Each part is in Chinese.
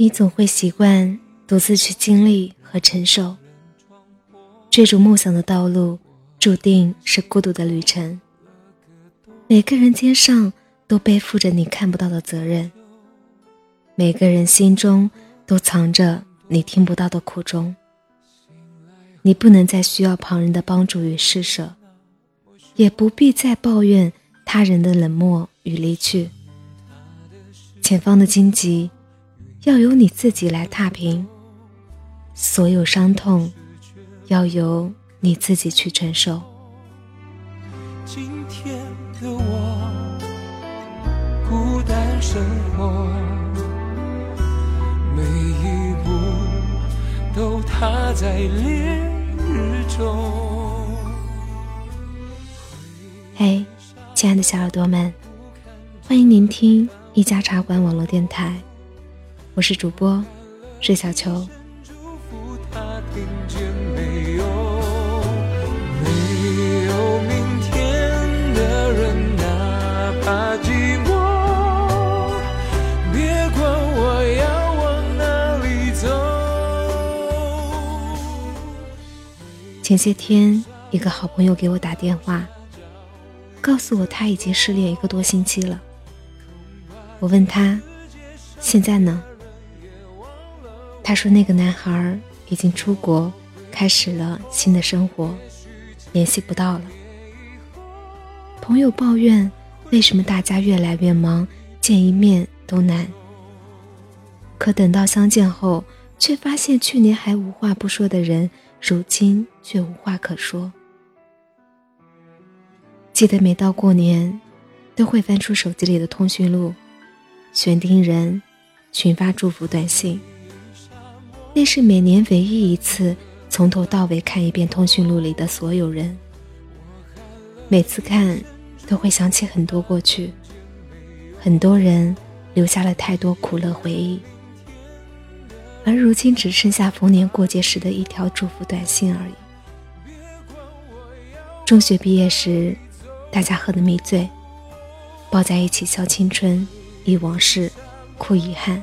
你总会习惯独自去经历和承受。追逐梦想的道路，注定是孤独的旅程。每个人肩上都背负着你看不到的责任，每个人心中都藏着你听不到的苦衷。你不能再需要旁人的帮助与施舍，也不必再抱怨他人的冷漠与离去。前方的荆棘，要由你自己来踏平；所有伤痛，要由你自己去承受。今天的我，孤单生活，每一步都踏在烈日中。嘿，亲爱的小耳朵们，欢迎聆听。一家茶馆网络电台，我是主播水小球。前些天，一个好朋友给我打电话，告诉我他已经失恋一个多星期了。我问他：“现在呢？”他说：“那个男孩已经出国，开始了新的生活，联系不到了。”朋友抱怨：“为什么大家越来越忙，见一面都难？”可等到相见后，却发现去年还无话不说的人，如今却无话可说。记得每到过年，都会翻出手机里的通讯录。选定人，群发祝福短信。那是每年唯一一次从头到尾看一遍通讯录里的所有人。每次看，都会想起很多过去，很多人留下了太多苦乐回忆。而如今只剩下逢年过节时的一条祝福短信而已。中学毕业时，大家喝得迷醉，抱在一起笑青春。忆往事，哭遗憾。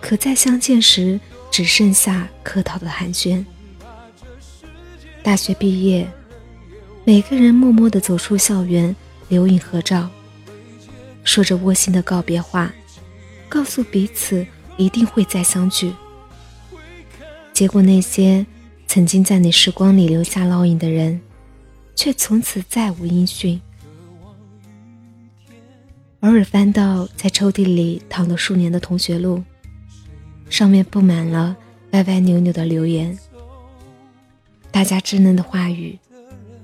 可再相见时，只剩下客套的寒暄。大学毕业，每个人默默地走出校园，留影合照，说着窝心的告别话，告诉彼此一定会再相聚。结果，那些曾经在你时光里留下烙印的人，却从此再无音讯。偶尔翻到在抽屉里躺了数年的同学录，上面布满了歪歪扭扭的留言。大家稚嫩的话语，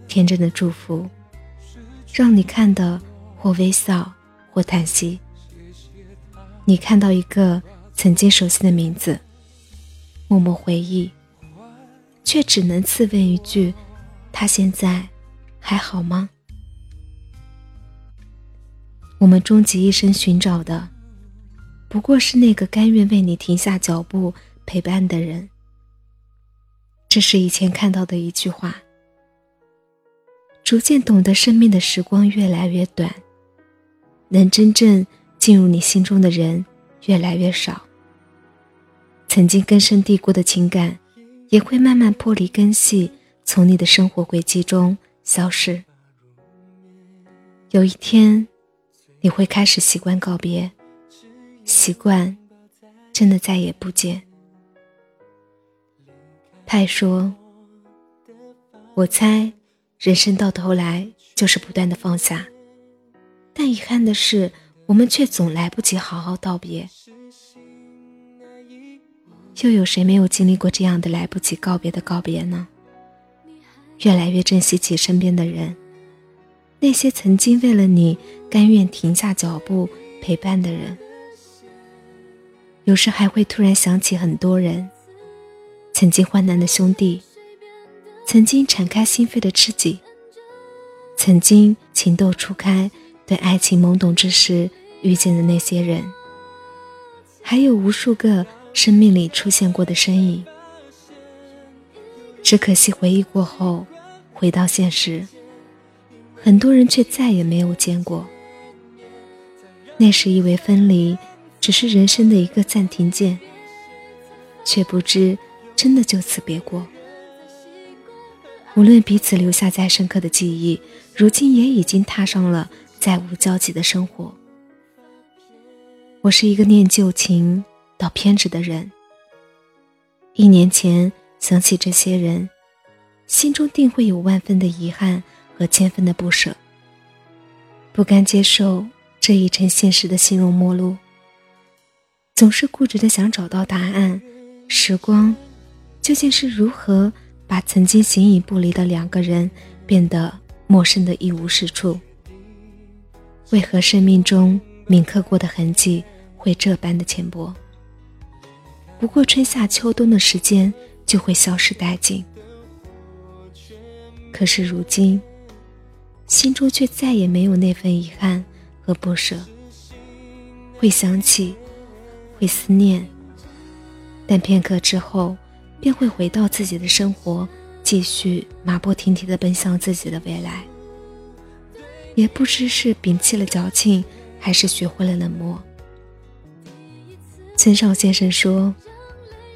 天真的祝福，让你看的或微笑或叹息。你看到一个曾经熟悉的名字，默默回忆，却只能自问一句：他现在还好吗？我们终其一生寻找的，不过是那个甘愿为你停下脚步陪伴的人。这是以前看到的一句话。逐渐懂得生命的时光越来越短，能真正进入你心中的人越来越少。曾经根深蒂固的情感，也会慢慢剥离根系，从你的生活轨迹中消失。有一天。你会开始习惯告别，习惯真的再也不见。派说：“我猜，人生到头来就是不断的放下，但遗憾的是，我们却总来不及好好道别。又有谁没有经历过这样的来不及告别的告别呢？越来越珍惜起身边的人。”那些曾经为了你甘愿停下脚步陪伴的人，有时还会突然想起很多人，曾经患难的兄弟，曾经敞开心扉的知己，曾经情窦初开对爱情懵懂之时遇见的那些人，还有无数个生命里出现过的身影。只可惜回忆过后，回到现实。很多人却再也没有见过。那时以为分离只是人生的一个暂停键，却不知真的就此别过。无论彼此留下再深刻的记忆，如今也已经踏上了再无交集的生活。我是一个念旧情到偏执的人。一年前想起这些人，心中定会有万分的遗憾和千分的不舍，不甘接受这一成现实的形容陌路，总是固执的想找到答案。时光究竟是如何把曾经形影不离的两个人变得陌生的一无是处？为何生命中铭刻过的痕迹会这般的浅薄？不过春夏秋冬的时间就会消失殆尽，可是如今，心中却再也没有那份遗憾和不舍。会想起，会思念，但片刻之后，便会回到自己的生活，继续马不停蹄地奔向自己的未来。也不知是摒弃了矫情，还是学会了冷漠。村上先生说：“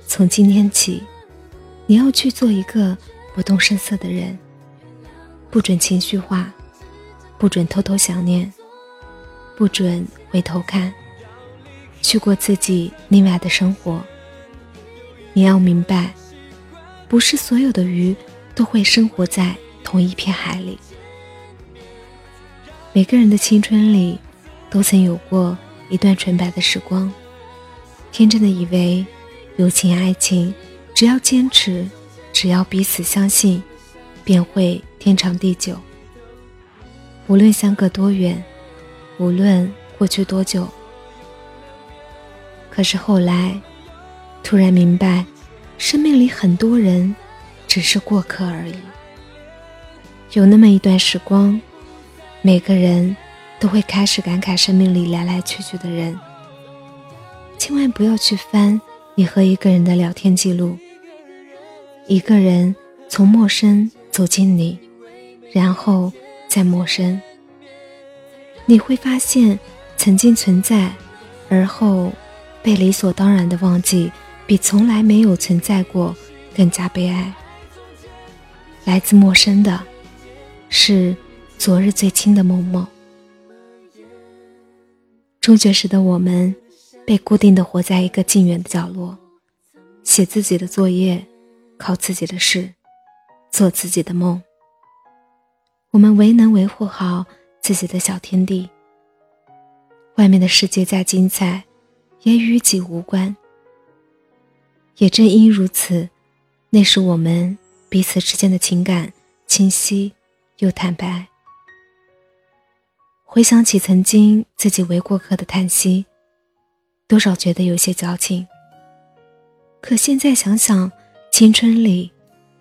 从今天起，你要去做一个不动声色的人，不准情绪化，不准偷偷想念，不准回头看，去过自己另外的生活。你要明白，不是所有的鱼都会生活在同一片海里。每个人的青春里，都曾有过一段纯白的时光。”天真的以为，友情爱情，只要坚持，只要彼此相信，便会天长地久。无论相隔多远，无论过去多久。可是后来，突然明白，生命里很多人，只是过客而已。有那么一段时光，每个人都会开始感慨生命里来来去去的人。千万不要去翻你和一个人的聊天记录。一个人从陌生走进你，然后再陌生，你会发现曾经存在，而后被理所当然的忘记，比从来没有存在过更加悲哀。来自陌生的，是昨日最亲的某某。中学时的我们。被固定的活在一个近远的角落，写自己的作业，考自己的试，做自己的梦。我们唯能维护好自己的小天地。外面的世界再精彩，也与己无关。也正因如此，那时我们彼此之间的情感清晰又坦白。回想起曾经自己为过客的叹息。多少觉得有些矫情，可现在想想，青春里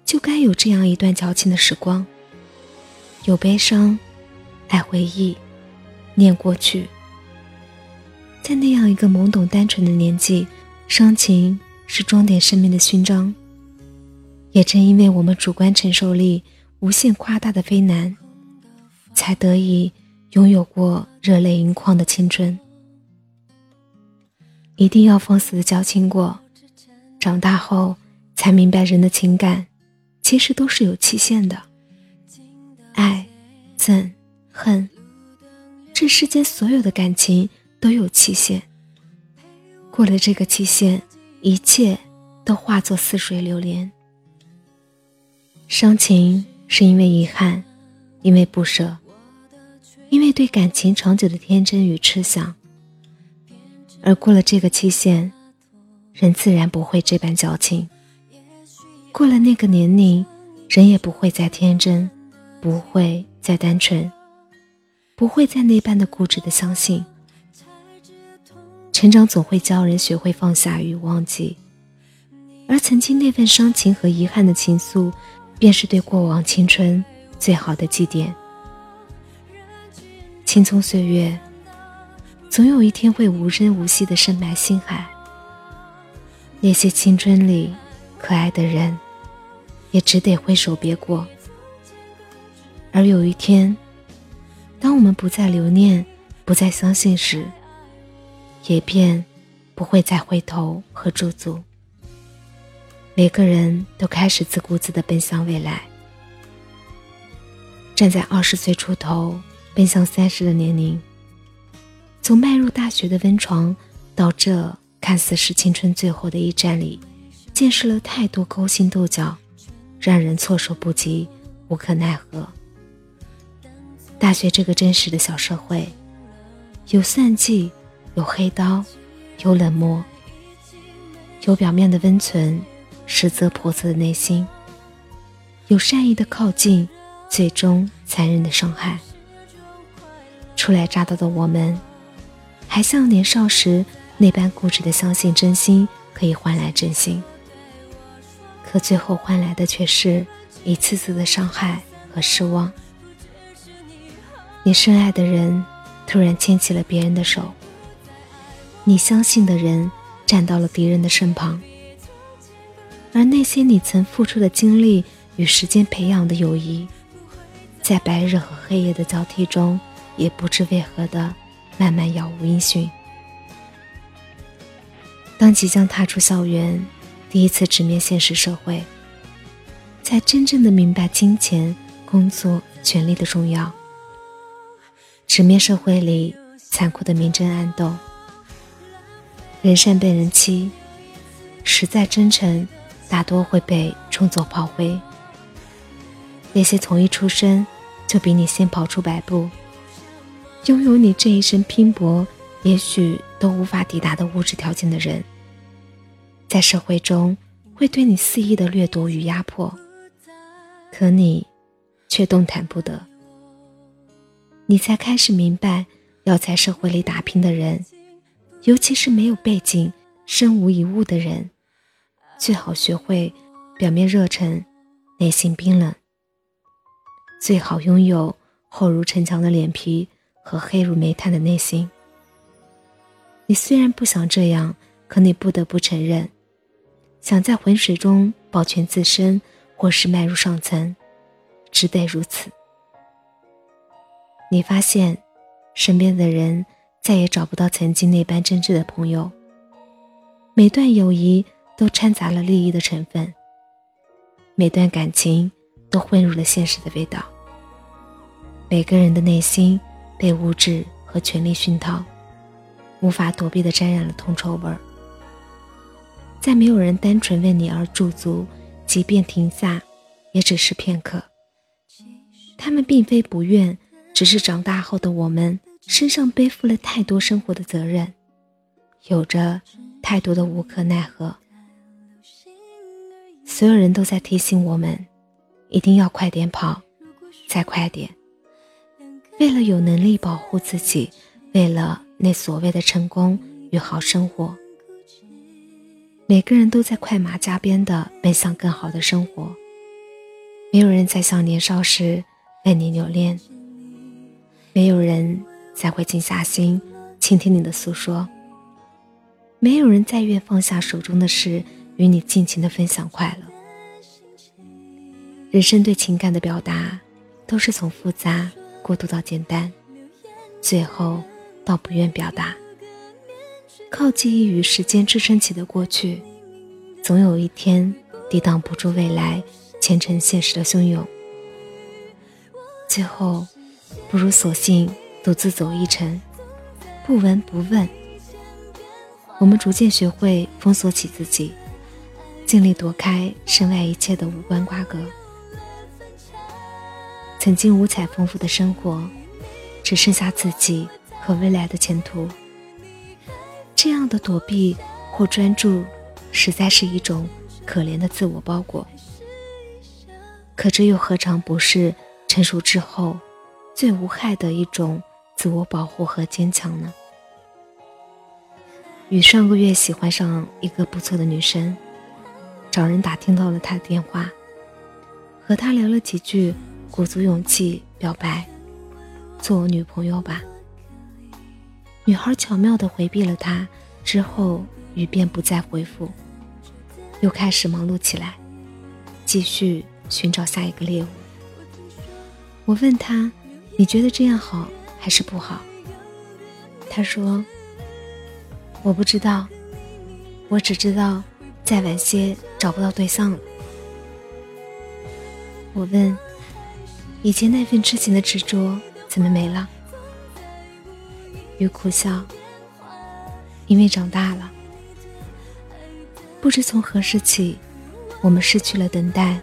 就该有这样一段矫情的时光。有悲伤，爱回忆，念过去。在那样一个懵懂单纯的年纪，伤情是装点生命的勋章。也正因为我们主观承受力无限夸大的非难，才得以拥有过热泪盈眶的青春。一定要放肆的矫情过，长大后才明白，人的情感其实都是有期限的。爱、憎、恨，这世间所有的感情都有期限。过了这个期限，一切都化作似水流年。伤情是因为遗憾，因为不舍，因为对感情长久的天真与痴想。而过了这个期限，人自然不会这般矫情。过了那个年龄，人也不会再天真，不会再单纯，不会再那般的固执的相信。成长总会教人学会放下与忘记，而曾经那份伤情和遗憾的情愫，便是对过往青春最好的祭奠。青葱岁月。总有一天会无声无息的深埋心海。那些青春里可爱的人，也只得挥手别过。而有一天，当我们不再留念、不再相信时，也便不会再回头和驻足。每个人都开始自顾自的奔向未来。站在二十岁出头奔向三十的年龄，从迈入大学的温床到这看似是青春最后的一站里，见识了太多勾心斗角，让人措手不及，无可奈何。大学这个真实的小社会，有算计，有黑刀，有冷漠，有表面的温存。实则叵测的内心，有善意的靠近，最终残忍的伤害。初来乍到的我们，还像年少时那般固执的相信真心可以换来真心，可最后换来的却是一次次的伤害和失望。你深爱的人突然牵起了别人的手，你相信的人站到了敌人的身旁。而那些你曾付出的精力与时间培养的友谊，在白日和黑夜的交替中，也不知为何的慢慢杳无音讯。当即将踏出校园，第一次直面现实社会，才真正的明白金钱、工作、权力的重要。直面社会里残酷的明争暗斗，人善被人欺，实在真诚。大多会被冲走炮灰。那些从一出生就比你先跑出百步，拥有你这一生拼搏也许都无法抵达的物质条件的人，在社会中会对你肆意的掠夺与压迫，可你却动弹不得。你才开始明白，要在社会里打拼的人，尤其是没有背景、身无一物的人。最好学会表面热忱，内心冰冷。最好拥有厚如城墙的脸皮和黑如煤炭的内心。你虽然不想这样，可你不得不承认，想在浑水中保全自身，或是迈入上层，只得如此。你发现，身边的人再也找不到曾经那般真挚的朋友。每段友谊。都掺杂了利益的成分，每段感情都混入了现实的味道。每个人的内心被物质和权力熏陶，无法躲避的沾染了铜臭味儿。再没有人单纯为你而驻足，即便停下，也只是片刻。他们并非不愿，只是长大后的我们身上背负了太多生活的责任，有着太多的无可奈何。所有人都在提醒我们，一定要快点跑，再快点。为了有能力保护自己，为了那所谓的成功与好生活，每个人都在快马加鞭的奔向更好的生活。没有人再像年少时为你留恋，没有人才会静下心倾听你的诉说，没有人再愿放下手中的事。与你尽情的分享快乐。人生对情感的表达，都是从复杂过渡到简单，最后到不愿表达。靠记忆与时间支撑起的过去，总有一天抵挡不住未来前尘现实的汹涌。最后，不如索性独自走一程，不闻不问。我们逐渐学会封锁起自己。尽力躲开身外一切的无关瓜葛。曾经五彩丰富的生活，只剩下自己和未来的前途。这样的躲避或专注，实在是一种可怜的自我包裹。可这又何尝不是成熟之后最无害的一种自我保护和坚强呢？雨上个月喜欢上一个不错的女生。找人打听到了他的电话，和他聊了几句，鼓足勇气表白：“做我女朋友吧。”女孩巧妙地回避了他，之后雨便不再回复，又开始忙碌起来，继续寻找下一个猎物。我问他：“你觉得这样好还是不好？”他说：“我不知道，我只知道再晚些找不到对象了。我问：“以前那份痴情的执着怎么没了？”雨苦笑：“因为长大了，不知从何时起，我们失去了等待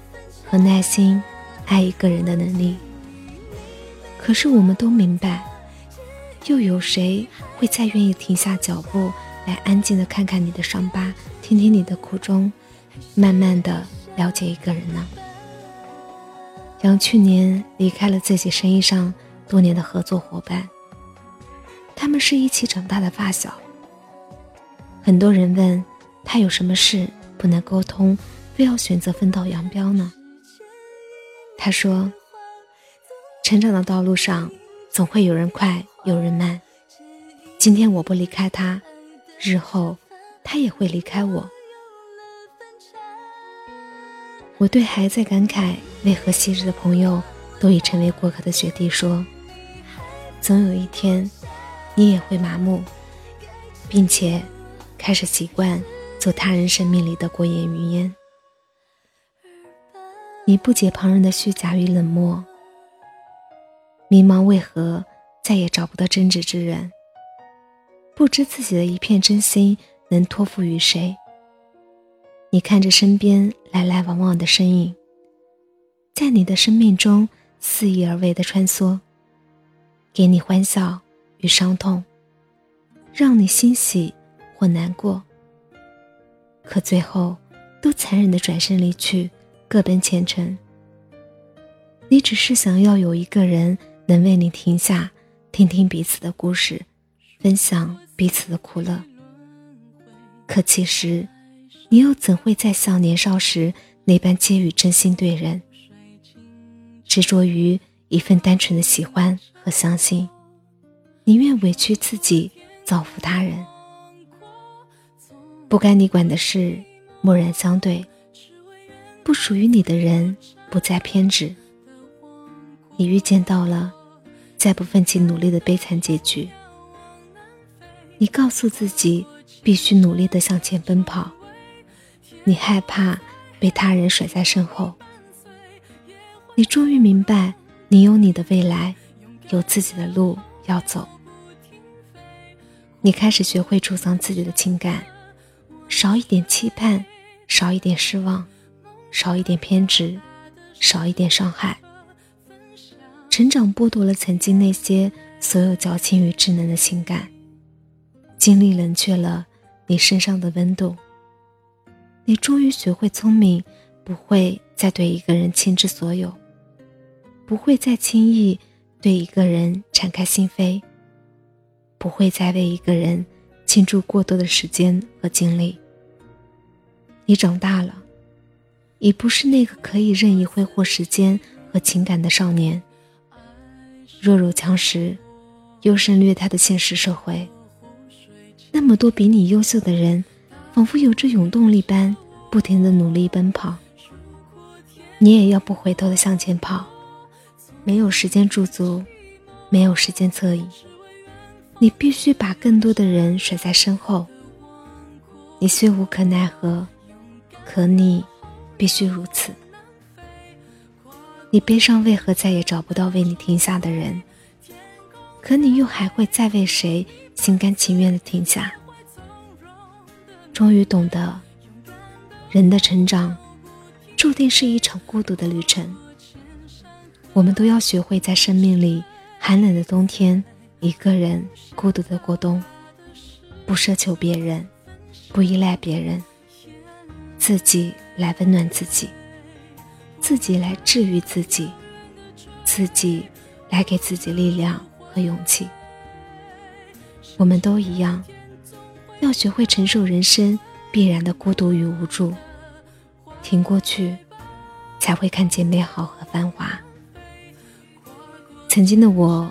和耐心爱一个人的能力。可是我们都明白，又有谁会再愿意停下脚步来安静的看看你的伤疤，听听你的苦衷，慢慢的了解一个人呢？”杨去年离开了自己生意上多年的合作伙伴，他们是一起长大的发小。很多人问他有什么事不能沟通，非要选择分道扬镳呢？他说：“成长的道路上总会有人快，有人慢。今天我不离开他，日后他也会离开我。”我对还在感慨为何昔日的朋友都已成为过客的学弟说：“总有一天，你也会麻木，并且开始习惯做他人生命里的过眼云烟。你不解旁人的虚假与冷漠，迷茫为何再也找不到真挚之人，不知自己的一片真心能托付于谁。”你看着身边来来往往的身影，在你的生命中肆意而为的穿梭，给你欢笑与伤痛，让你欣喜或难过。可最后，都残忍的转身离去，各奔前程。你只是想要有一个人能为你停下，听听彼此的故事，分享彼此的苦乐。可其实。你又怎会再像年少时那般给予真心对人？执着于一份单纯的喜欢和相信，宁愿委屈自己造福他人。不该你管的事，默然相对；不属于你的人，不再偏执。你遇见到了再不奋起努力的悲惨结局。你告诉自己，必须努力的向前奔跑。你害怕被他人甩在身后，你终于明白，你有你的未来，有自己的路要走。你开始学会储藏自己的情感，少一点期盼，少一点失望，少一点偏执，少一点伤害。成长剥夺了曾经那些所有矫情与稚嫩的情感，经历冷却了你身上的温度。你终于学会聪明，不会再对一个人倾之所有，不会再轻易对一个人敞开心扉，不会再为一个人倾注过多的时间和精力。你长大了，已不是那个可以任意挥霍时间和情感的少年。弱肉强食，优胜劣汰的现实社会，那么多比你优秀的人。仿佛有着永动力般，不停的努力奔跑。你也要不回头的向前跑，没有时间驻足，没有时间侧影。你必须把更多的人甩在身后。你虽无可奈何，可你必须如此。你悲伤为何再也找不到为你停下的人？可你又还会再为谁心甘情愿的停下？终于懂得，人的成长注定是一场孤独的旅程。我们都要学会在生命里寒冷的冬天，一个人孤独的过冬，不奢求别人，不依赖别人，自己来温暖自己，自己来治愈自己，自己来给自己力量和勇气。我们都一样。要学会承受人生必然的孤独与无助，挺过去，才会看见美好和繁华。曾经的我，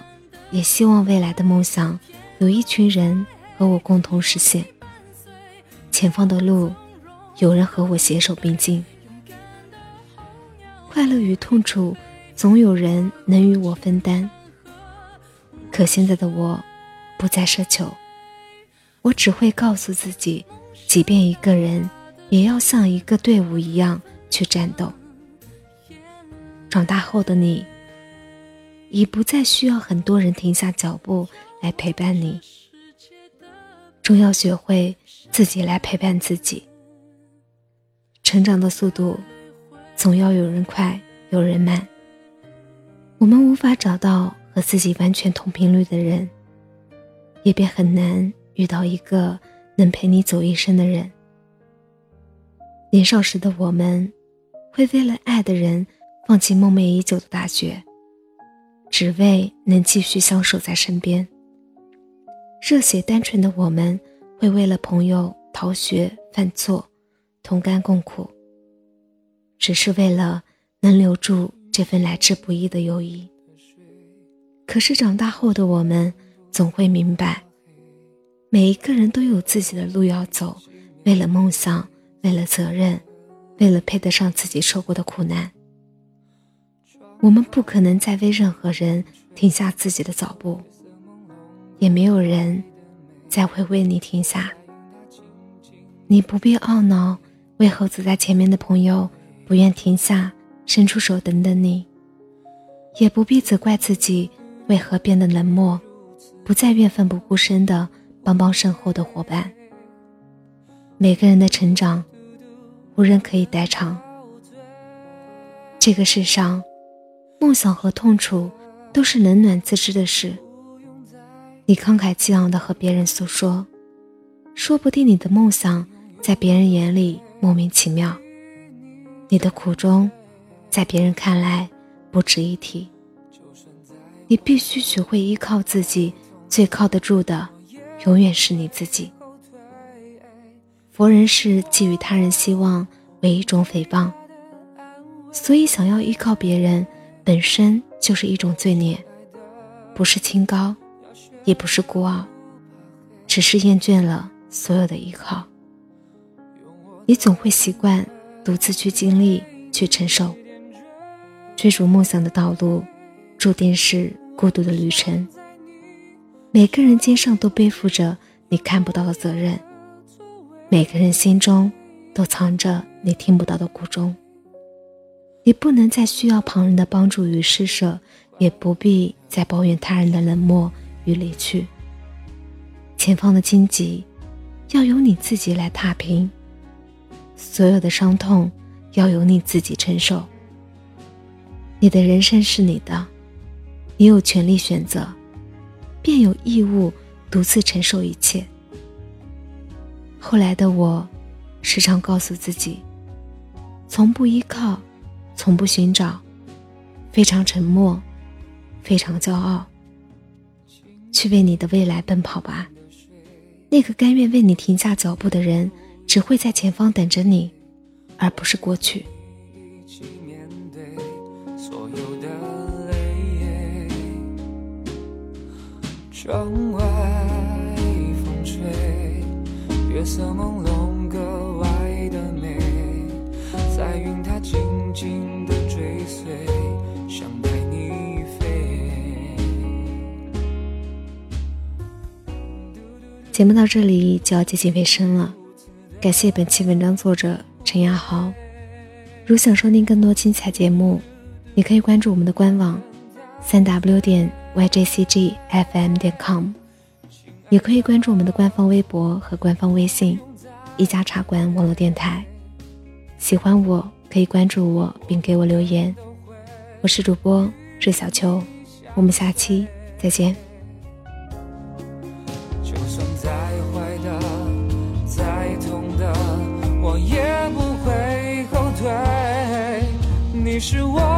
也希望未来的梦想有一群人和我共同实现。前方的路，有人和我携手并进。快乐与痛楚，总有人能与我分担。可现在的我，不再奢求。我只会告诉自己，即便一个人，也要像一个队伍一样去战斗。长大后的你，已不再需要很多人停下脚步来陪伴你，终要学会自己来陪伴自己。成长的速度，总要有人快，有人慢。我们无法找到和自己完全同频率的人，也便很难遇到一个能陪你走一生的人。年少时的我们，会为了爱的人。放弃梦寐已久的大学，只为能继续相守在身边。热血单纯的我们，会为了朋友逃学犯错，同甘共苦，只是为了能留住这份来之不易的友谊。可是长大后的我们，总会明白，每一个人都有自己的路要走，为了梦想，为了责任，为了配得上自己受过的苦难。我们不可能再为任何人停下自己的脚步，也没有人再会为你停下。你不必懊恼，为何走在前面的朋友不愿停下，伸出手等等你；也不必责怪自己为何变得冷漠，不再愿奋不顾身的帮帮身后的伙伴。每个人的成长，无人可以代偿。这个世上。梦想和痛楚都是冷暖自知的事。你慷慨激昂地和别人诉说，说不定你的梦想在别人眼里莫名其妙，你的苦衷在别人看来不值一提。你必须学会依靠自己，最靠得住的永远是你自己。佛人是寄予他人希望为一种诽谤，所以想要依靠别人。本身就是一种罪孽，不是清高，也不是孤傲，只是厌倦了所有的依靠。你总会习惯独自去经历、去承受。追逐梦想的道路，注定是孤独的旅程。每个人肩上都背负着你看不到的责任，每个人心中都藏着你听不到的苦衷。你不能再需要旁人的帮助与施舍，也不必再抱怨他人的冷漠与离去。前方的荆棘，要由你自己来踏平；所有的伤痛，要由你自己承受。你的人生是你的，你有权利选择，便有义务独自承受一切。后来的我，时常告诉自己，从不依靠。从不寻找，非常沉默，非常骄傲。去为你的未来奔跑吧！那个甘愿为你停下脚步的人，只会在前方等着你，而不是过去。窗外风吹，月色朦胧，格外的美。在云它静静的追随，想带你飞。节目到这里就要接近尾声了，感谢本期文章作者陈亚豪。如想收听更多精彩节目，你可以关注我们的官网三 w 点 yjcgfm 点 com，也可以关注我们的官方微博和官方微信一家茶馆网络电台。喜欢我可以关注我并给我留言，我是主播瑞小秋，我们下期再见。你是我